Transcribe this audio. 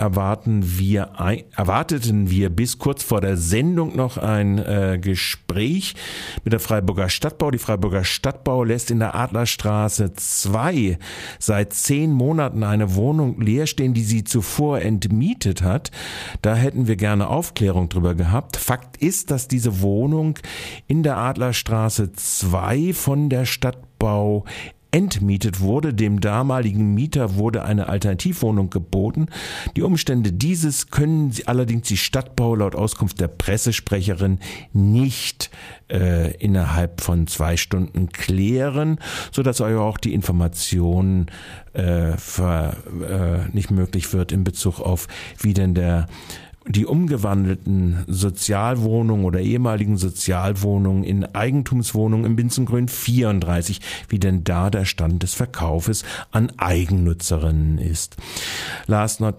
erwarten wir, erwarteten wir bis kurz vor der Sendung noch ein äh, Gespräch mit der Freiburger Stadtbau. Die Freiburger Stadtbau lässt in der Adlerstraße 2 seit zehn Monaten eine Wohnung leer stehen, die sie zuvor entmietet hat. Da hätten wir gerne Aufklärung drüber gehabt. Fakt ist, dass diese Wohnung in der Adlerstraße 2 von der Stadtbau entmietet wurde. Dem damaligen Mieter wurde eine Alternativwohnung geboten. Die Umstände dieses können allerdings die Stadtbau laut Auskunft der Pressesprecherin nicht äh, innerhalb von zwei Stunden klären, so dass euch auch die Information äh, für, äh, nicht möglich wird in Bezug auf wie denn der die umgewandelten Sozialwohnungen oder ehemaligen Sozialwohnungen in Eigentumswohnungen im Binzengrün 34, wie denn da der Stand des Verkaufes an Eigennutzerinnen ist. Last not